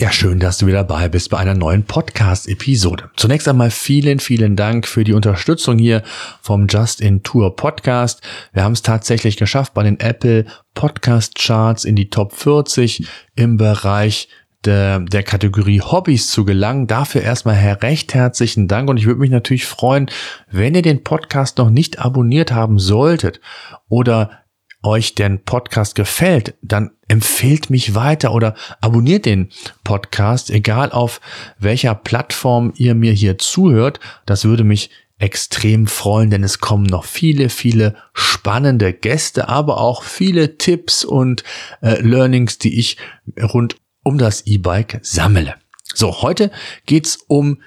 Ja, schön, dass du wieder dabei bist bei einer neuen Podcast-Episode. Zunächst einmal vielen, vielen Dank für die Unterstützung hier vom Just in Tour Podcast. Wir haben es tatsächlich geschafft, bei den Apple Podcast Charts in die Top 40 im Bereich der, der Kategorie Hobbys zu gelangen. Dafür erstmal recht herzlichen Dank und ich würde mich natürlich freuen, wenn ihr den Podcast noch nicht abonniert haben solltet oder euch den Podcast gefällt, dann empfehlt mich weiter oder abonniert den Podcast, egal auf welcher Plattform ihr mir hier zuhört. Das würde mich extrem freuen, denn es kommen noch viele, viele spannende Gäste, aber auch viele Tipps und äh, Learnings, die ich rund um das E-Bike sammle. So, heute geht's um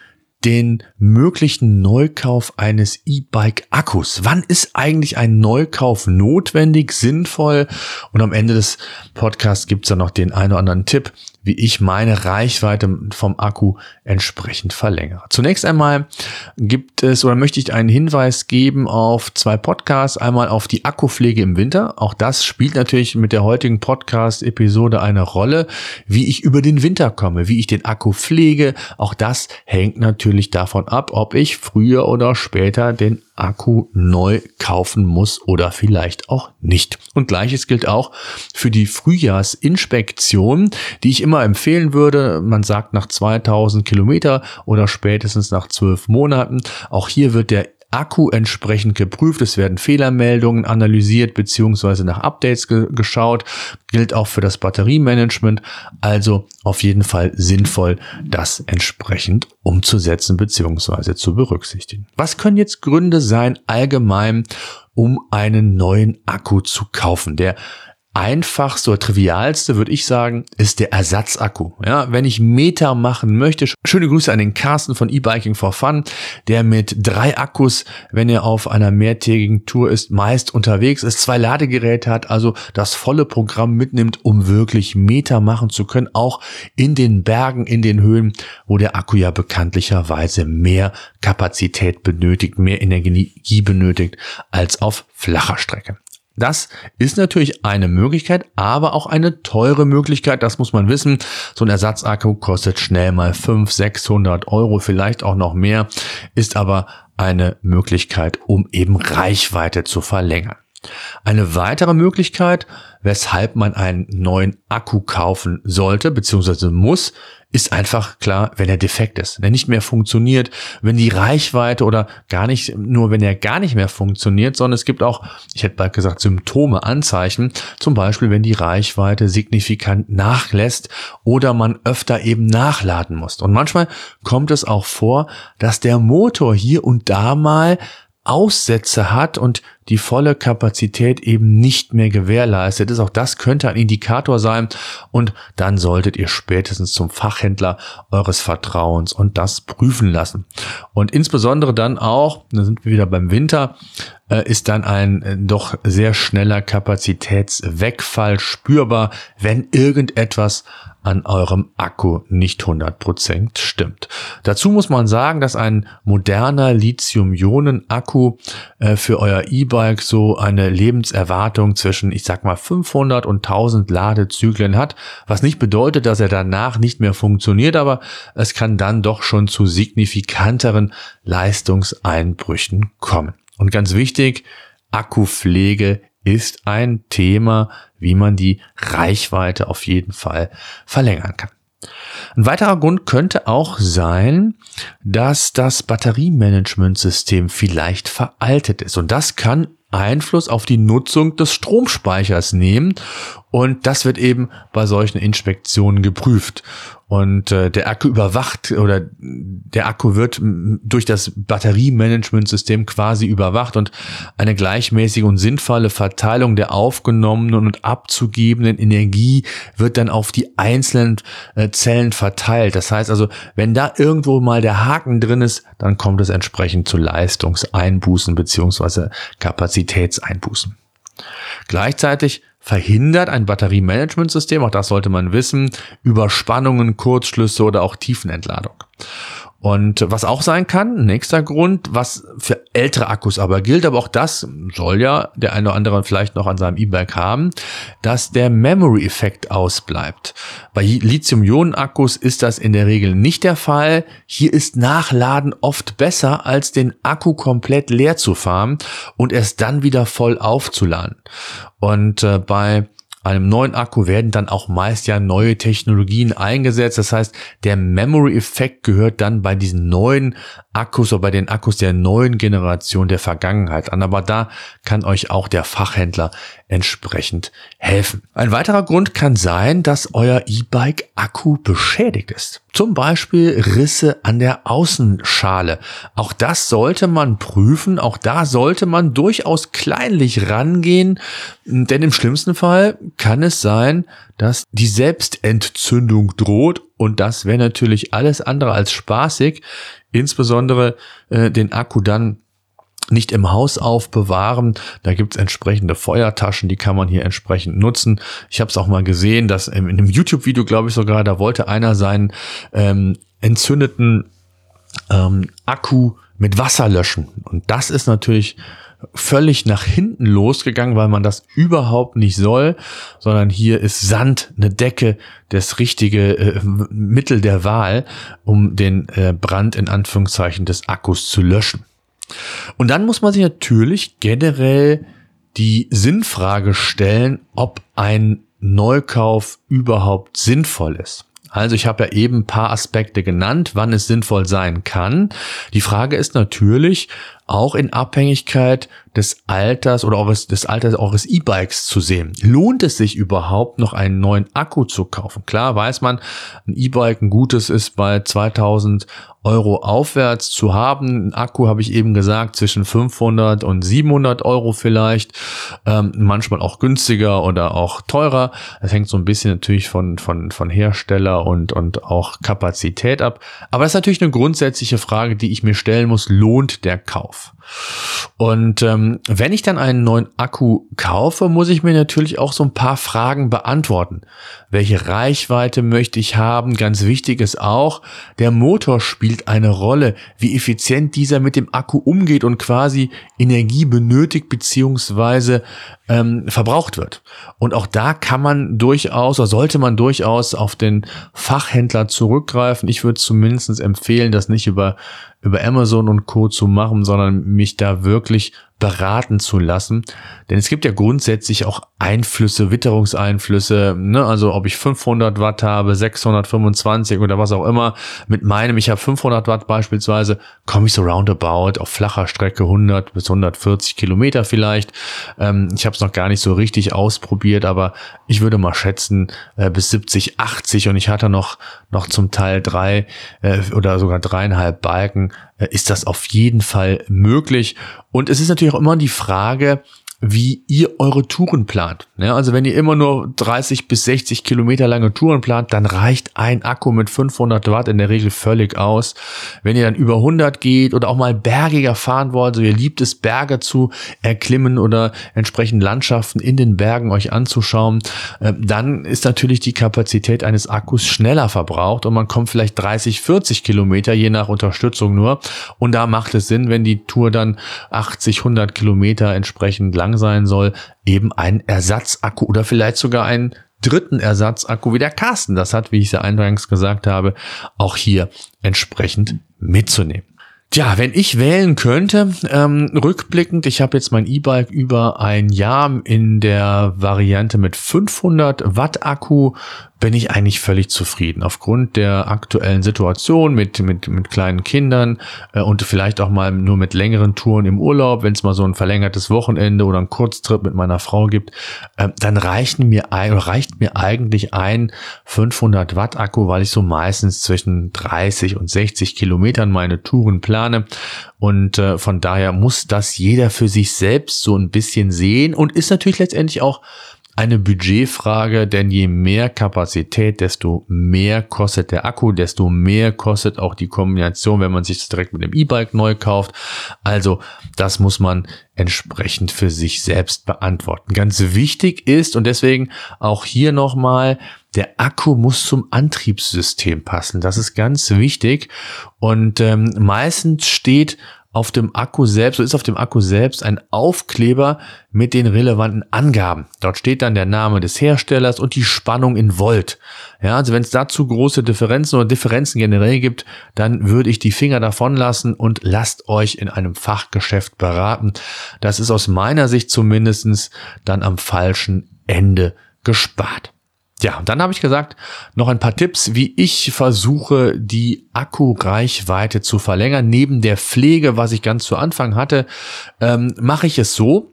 den möglichen Neukauf eines E-Bike-Akkus. Wann ist eigentlich ein Neukauf notwendig, sinnvoll? Und am Ende des Podcasts gibt's dann noch den einen oder anderen Tipp, wie ich meine Reichweite vom Akku entsprechend verlängere. Zunächst einmal gibt es oder möchte ich einen Hinweis geben auf zwei Podcasts. Einmal auf die Akkupflege im Winter. Auch das spielt natürlich mit der heutigen Podcast-Episode eine Rolle, wie ich über den Winter komme, wie ich den Akku pflege. Auch das hängt natürlich davon ab, ob ich früher oder später den Akku neu kaufen muss oder vielleicht auch nicht. Und gleiches gilt auch für die Frühjahrsinspektion, die ich immer empfehlen würde. Man sagt nach 2000 Kilometer oder spätestens nach zwölf Monaten. Auch hier wird der Akku entsprechend geprüft. Es werden Fehlermeldungen analysiert beziehungsweise nach Updates ge geschaut. Gilt auch für das Batteriemanagement. Also auf jeden Fall sinnvoll, das entsprechend umzusetzen beziehungsweise zu berücksichtigen. Was können jetzt Gründe sein allgemein, um einen neuen Akku zu kaufen? Der einfachste oder trivialste, würde ich sagen, ist der Ersatzakku. Ja, wenn ich Meter machen möchte, schöne Grüße an den Carsten von E-Biking for Fun, der mit drei Akkus, wenn er auf einer mehrtägigen Tour ist, meist unterwegs ist, zwei Ladegeräte hat, also das volle Programm mitnimmt, um wirklich Meter machen zu können, auch in den Bergen, in den Höhen, wo der Akku ja bekanntlicherweise mehr Kapazität benötigt, mehr Energie benötigt als auf flacher Strecke. Das ist natürlich eine Möglichkeit, aber auch eine teure Möglichkeit. Das muss man wissen. So ein Ersatzakku kostet schnell mal 500, 600 Euro, vielleicht auch noch mehr, ist aber eine Möglichkeit, um eben Reichweite zu verlängern. Eine weitere Möglichkeit, weshalb man einen neuen Akku kaufen sollte bzw. muss, ist einfach klar, wenn er defekt ist, wenn er nicht mehr funktioniert, wenn die Reichweite oder gar nicht, nur wenn er gar nicht mehr funktioniert, sondern es gibt auch, ich hätte bald gesagt, Symptome, Anzeichen, zum Beispiel, wenn die Reichweite signifikant nachlässt oder man öfter eben nachladen muss. Und manchmal kommt es auch vor, dass der Motor hier und da mal Aussätze hat und die volle Kapazität eben nicht mehr gewährleistet ist. Auch das könnte ein Indikator sein und dann solltet ihr spätestens zum Fachhändler eures Vertrauens und das prüfen lassen. Und insbesondere dann auch, da sind wir wieder beim Winter, äh, ist dann ein äh, doch sehr schneller Kapazitätswegfall spürbar, wenn irgendetwas an eurem Akku nicht 100% stimmt. Dazu muss man sagen, dass ein moderner Lithium-Ionen-Akku äh, für euer E-Bike so eine Lebenserwartung zwischen, ich sag mal, 500 und 1000 Ladezyklen hat, was nicht bedeutet, dass er danach nicht mehr funktioniert, aber es kann dann doch schon zu signifikanteren Leistungseinbrüchen kommen. Und ganz wichtig, Akkupflege ist ein Thema, wie man die Reichweite auf jeden Fall verlängern kann. Ein weiterer Grund könnte auch sein, dass das Batteriemanagementsystem vielleicht veraltet ist. Und das kann Einfluss auf die Nutzung des Stromspeichers nehmen. Und das wird eben bei solchen Inspektionen geprüft. Und äh, der Akku überwacht oder der Akku wird durch das Batteriemanagementsystem quasi überwacht und eine gleichmäßige und sinnvolle Verteilung der aufgenommenen und abzugebenden Energie wird dann auf die einzelnen äh, Zellen verteilt. Das heißt also, wenn da irgendwo mal der Haken drin ist, dann kommt es entsprechend zu Leistungseinbußen beziehungsweise Kapazitätseinbußen. Gleichzeitig verhindert ein Batteriemanagementsystem, auch das sollte man wissen, Überspannungen, Kurzschlüsse oder auch Tiefenentladung. Und was auch sein kann, nächster Grund, was für ältere Akkus aber gilt, aber auch das soll ja der eine oder andere vielleicht noch an seinem E-Bike haben, dass der Memory-Effekt ausbleibt. Bei Lithium-Ionen-Akkus ist das in der Regel nicht der Fall. Hier ist Nachladen oft besser, als den Akku komplett leer zu fahren und erst dann wieder voll aufzuladen. Und äh, bei einem neuen Akku werden dann auch meist ja neue Technologien eingesetzt. Das heißt, der Memory-Effekt gehört dann bei diesen neuen Akkus oder bei den Akkus der neuen Generation der Vergangenheit an. Aber da kann euch auch der Fachhändler entsprechend helfen. Ein weiterer Grund kann sein, dass euer E-Bike Akku beschädigt ist. Zum Beispiel Risse an der Außenschale. Auch das sollte man prüfen. Auch da sollte man durchaus kleinlich rangehen. Denn im schlimmsten Fall kann es sein, dass die Selbstentzündung droht. Und das wäre natürlich alles andere als spaßig. Insbesondere äh, den Akku dann nicht im Haus aufbewahren. Da gibt's entsprechende Feuertaschen, die kann man hier entsprechend nutzen. Ich habe es auch mal gesehen, dass in einem YouTube-Video, glaube ich sogar, da wollte einer seinen ähm, entzündeten ähm, Akku mit Wasser löschen. Und das ist natürlich völlig nach hinten losgegangen, weil man das überhaupt nicht soll, sondern hier ist Sand, eine Decke, das richtige äh, Mittel der Wahl, um den äh, Brand in Anführungszeichen des Akkus zu löschen. Und dann muss man sich natürlich generell die Sinnfrage stellen, ob ein Neukauf überhaupt sinnvoll ist. Also ich habe ja eben ein paar Aspekte genannt, wann es sinnvoll sein kann. Die Frage ist natürlich auch in Abhängigkeit des Alters oder eures, des Alters eures E-Bikes zu sehen. Lohnt es sich überhaupt noch einen neuen Akku zu kaufen? Klar weiß man, ein E-Bike, ein gutes ist bei 2000 Euro aufwärts zu haben. Ein Akku habe ich eben gesagt, zwischen 500 und 700 Euro vielleicht. Ähm, manchmal auch günstiger oder auch teurer. Das hängt so ein bisschen natürlich von, von, von Hersteller und, und auch Kapazität ab. Aber das ist natürlich eine grundsätzliche Frage, die ich mir stellen muss. Lohnt der Kauf? Und ähm, wenn ich dann einen neuen Akku kaufe, muss ich mir natürlich auch so ein paar Fragen beantworten. Welche Reichweite möchte ich haben? Ganz wichtig ist auch, der Motor spielt eine Rolle, wie effizient dieser mit dem Akku umgeht und quasi Energie benötigt beziehungsweise ähm, verbraucht wird. Und auch da kann man durchaus oder sollte man durchaus auf den Fachhändler zurückgreifen. Ich würde zumindest empfehlen, das nicht über über Amazon und Co. zu machen, sondern mich da wirklich beraten zu lassen. Denn es gibt ja grundsätzlich auch Einflüsse, Witterungseinflüsse, ne? also ob ich 500 Watt habe, 625 oder was auch immer. Mit meinem, ich habe 500 Watt beispielsweise, komme ich so roundabout auf flacher Strecke 100 bis 140 Kilometer vielleicht. Ähm, ich habe es noch gar nicht so richtig ausprobiert, aber ich würde mal schätzen äh, bis 70, 80 und ich hatte noch, noch zum Teil drei äh, oder sogar dreieinhalb Balken ist das auf jeden Fall möglich. Und es ist natürlich auch immer die Frage, wie ihr eure Touren plant. Ja, also wenn ihr immer nur 30 bis 60 Kilometer lange Touren plant, dann reicht ein Akku mit 500 Watt in der Regel völlig aus. Wenn ihr dann über 100 geht oder auch mal bergiger fahren wollt, also ihr liebt es, Berge zu erklimmen oder entsprechend Landschaften in den Bergen euch anzuschauen, äh, dann ist natürlich die Kapazität eines Akkus schneller verbraucht und man kommt vielleicht 30, 40 Kilometer, je nach Unterstützung nur. Und da macht es Sinn, wenn die Tour dann 80, 100 Kilometer entsprechend lang sein soll, eben ein Ersatzakku oder vielleicht sogar einen dritten Ersatzakku, wie der Carsten das hat, wie ich es ja eingangs gesagt habe, auch hier entsprechend mitzunehmen. Tja, wenn ich wählen könnte, ähm, rückblickend, ich habe jetzt mein E-Bike über ein Jahr in der Variante mit 500 Watt Akku bin ich eigentlich völlig zufrieden. Aufgrund der aktuellen Situation mit, mit, mit kleinen Kindern äh, und vielleicht auch mal nur mit längeren Touren im Urlaub, wenn es mal so ein verlängertes Wochenende oder ein Kurztrip mit meiner Frau gibt, äh, dann reichen mir, reicht mir eigentlich ein 500 Watt Akku, weil ich so meistens zwischen 30 und 60 Kilometern meine Touren plane. Und äh, von daher muss das jeder für sich selbst so ein bisschen sehen und ist natürlich letztendlich auch eine Budgetfrage, denn je mehr Kapazität, desto mehr kostet der Akku, desto mehr kostet auch die Kombination, wenn man sich das direkt mit dem E-Bike neu kauft. Also das muss man entsprechend für sich selbst beantworten. Ganz wichtig ist und deswegen auch hier nochmal, der Akku muss zum Antriebssystem passen. Das ist ganz wichtig und ähm, meistens steht auf dem Akku selbst, so ist auf dem Akku selbst ein Aufkleber mit den relevanten Angaben. Dort steht dann der Name des Herstellers und die Spannung in Volt. Ja, also wenn es dazu große Differenzen oder Differenzen generell gibt, dann würde ich die Finger davon lassen und lasst euch in einem Fachgeschäft beraten. Das ist aus meiner Sicht zumindestens dann am falschen Ende gespart. Ja, dann habe ich gesagt, noch ein paar Tipps, wie ich versuche, die Akkureichweite zu verlängern. Neben der Pflege, was ich ganz zu Anfang hatte, ähm, mache ich es so,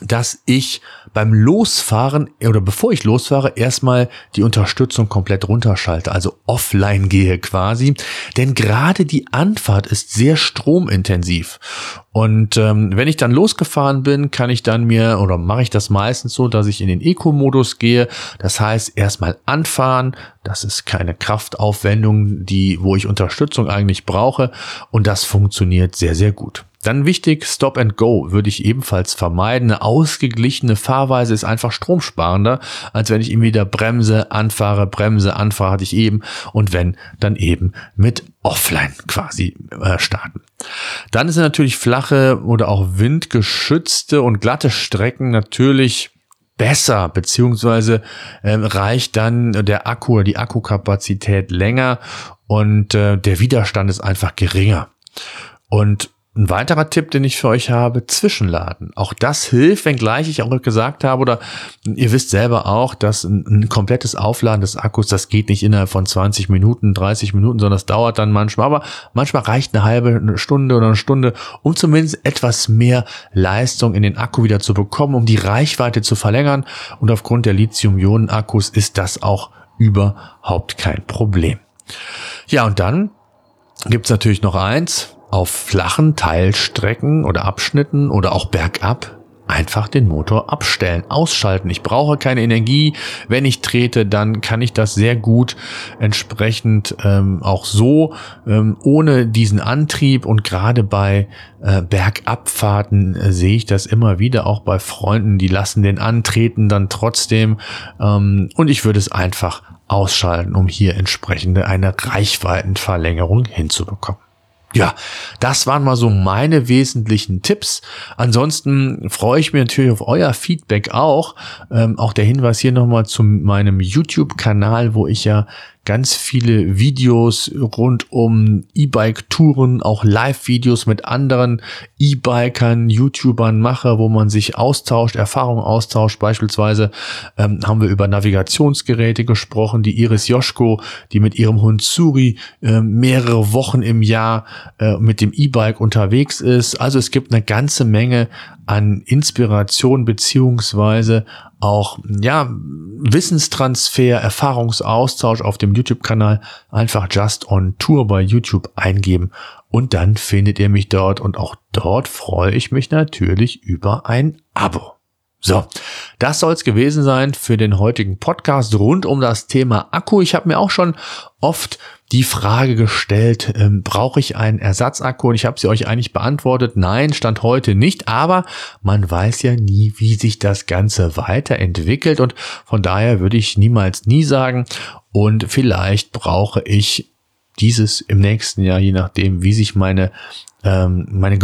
dass ich beim Losfahren oder bevor ich losfahre, erstmal die Unterstützung komplett runterschalte, also offline gehe quasi. Denn gerade die Anfahrt ist sehr stromintensiv. Und ähm, wenn ich dann losgefahren bin, kann ich dann mir oder mache ich das meistens so, dass ich in den Eco-Modus gehe. Das heißt, erstmal anfahren. Das ist keine Kraftaufwendung, die, wo ich Unterstützung eigentlich brauche. Und das funktioniert sehr, sehr gut. Dann wichtig, Stop and Go würde ich ebenfalls vermeiden. Eine ausgeglichene Fahrweise ist einfach stromsparender, als wenn ich immer wieder bremse, anfahre, bremse, anfahre, hatte ich eben. Und wenn, dann eben mit Offline quasi äh, starten. Dann sind natürlich flache oder auch windgeschützte und glatte Strecken natürlich besser, beziehungsweise äh, reicht dann der Akku oder die Akkukapazität länger und äh, der Widerstand ist einfach geringer. Und ein weiterer Tipp, den ich für euch habe, Zwischenladen. Auch das hilft, wenngleich ich auch gesagt habe, oder ihr wisst selber auch, dass ein, ein, komplettes Aufladen des Akkus, das geht nicht innerhalb von 20 Minuten, 30 Minuten, sondern das dauert dann manchmal. Aber manchmal reicht eine halbe Stunde oder eine Stunde, um zumindest etwas mehr Leistung in den Akku wieder zu bekommen, um die Reichweite zu verlängern. Und aufgrund der Lithium-Ionen-Akkus ist das auch überhaupt kein Problem. Ja, und dann gibt's natürlich noch eins, auf flachen Teilstrecken oder Abschnitten oder auch bergab einfach den Motor abstellen, ausschalten. Ich brauche keine Energie. Wenn ich trete, dann kann ich das sehr gut entsprechend ähm, auch so ähm, ohne diesen Antrieb und gerade bei äh, Bergabfahrten äh, sehe ich das immer wieder auch bei Freunden, die lassen den antreten dann trotzdem ähm, und ich würde es einfach ausschalten, um hier entsprechende eine Reichweitenverlängerung hinzubekommen. Ja, das waren mal so meine wesentlichen Tipps. Ansonsten freue ich mich natürlich auf euer Feedback auch. Ähm, auch der Hinweis hier nochmal zu meinem YouTube-Kanal, wo ich ja ganz viele Videos rund um E-Bike-Touren, auch Live-Videos mit anderen E-Bikern, YouTubern mache, wo man sich austauscht, Erfahrungen austauscht. Beispielsweise ähm, haben wir über Navigationsgeräte gesprochen, die Iris Joschko, die mit ihrem Hund Suri äh, mehrere Wochen im Jahr äh, mit dem E-Bike unterwegs ist. Also es gibt eine ganze Menge an Inspiration beziehungsweise auch ja Wissenstransfer, Erfahrungsaustausch auf dem YouTube-Kanal einfach Just on Tour bei YouTube eingeben und dann findet ihr mich dort und auch dort freue ich mich natürlich über ein Abo. So, das soll es gewesen sein für den heutigen Podcast rund um das Thema Akku. Ich habe mir auch schon oft die Frage gestellt, ähm, brauche ich einen Ersatzakku? Und ich habe sie euch eigentlich beantwortet, nein, stand heute nicht, aber man weiß ja nie, wie sich das Ganze weiterentwickelt und von daher würde ich niemals nie sagen und vielleicht brauche ich dieses im nächsten Jahr, je nachdem, wie sich meine ähm, meine,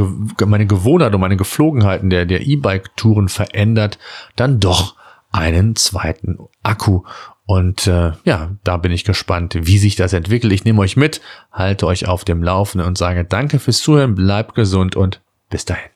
meine Gewohnheit und meine Geflogenheiten der, der E-Bike-Touren verändert, dann doch einen zweiten Akku. Und äh, ja, da bin ich gespannt, wie sich das entwickelt. Ich nehme euch mit, halte euch auf dem Laufenden und sage danke fürs Zuhören, bleibt gesund und bis dahin.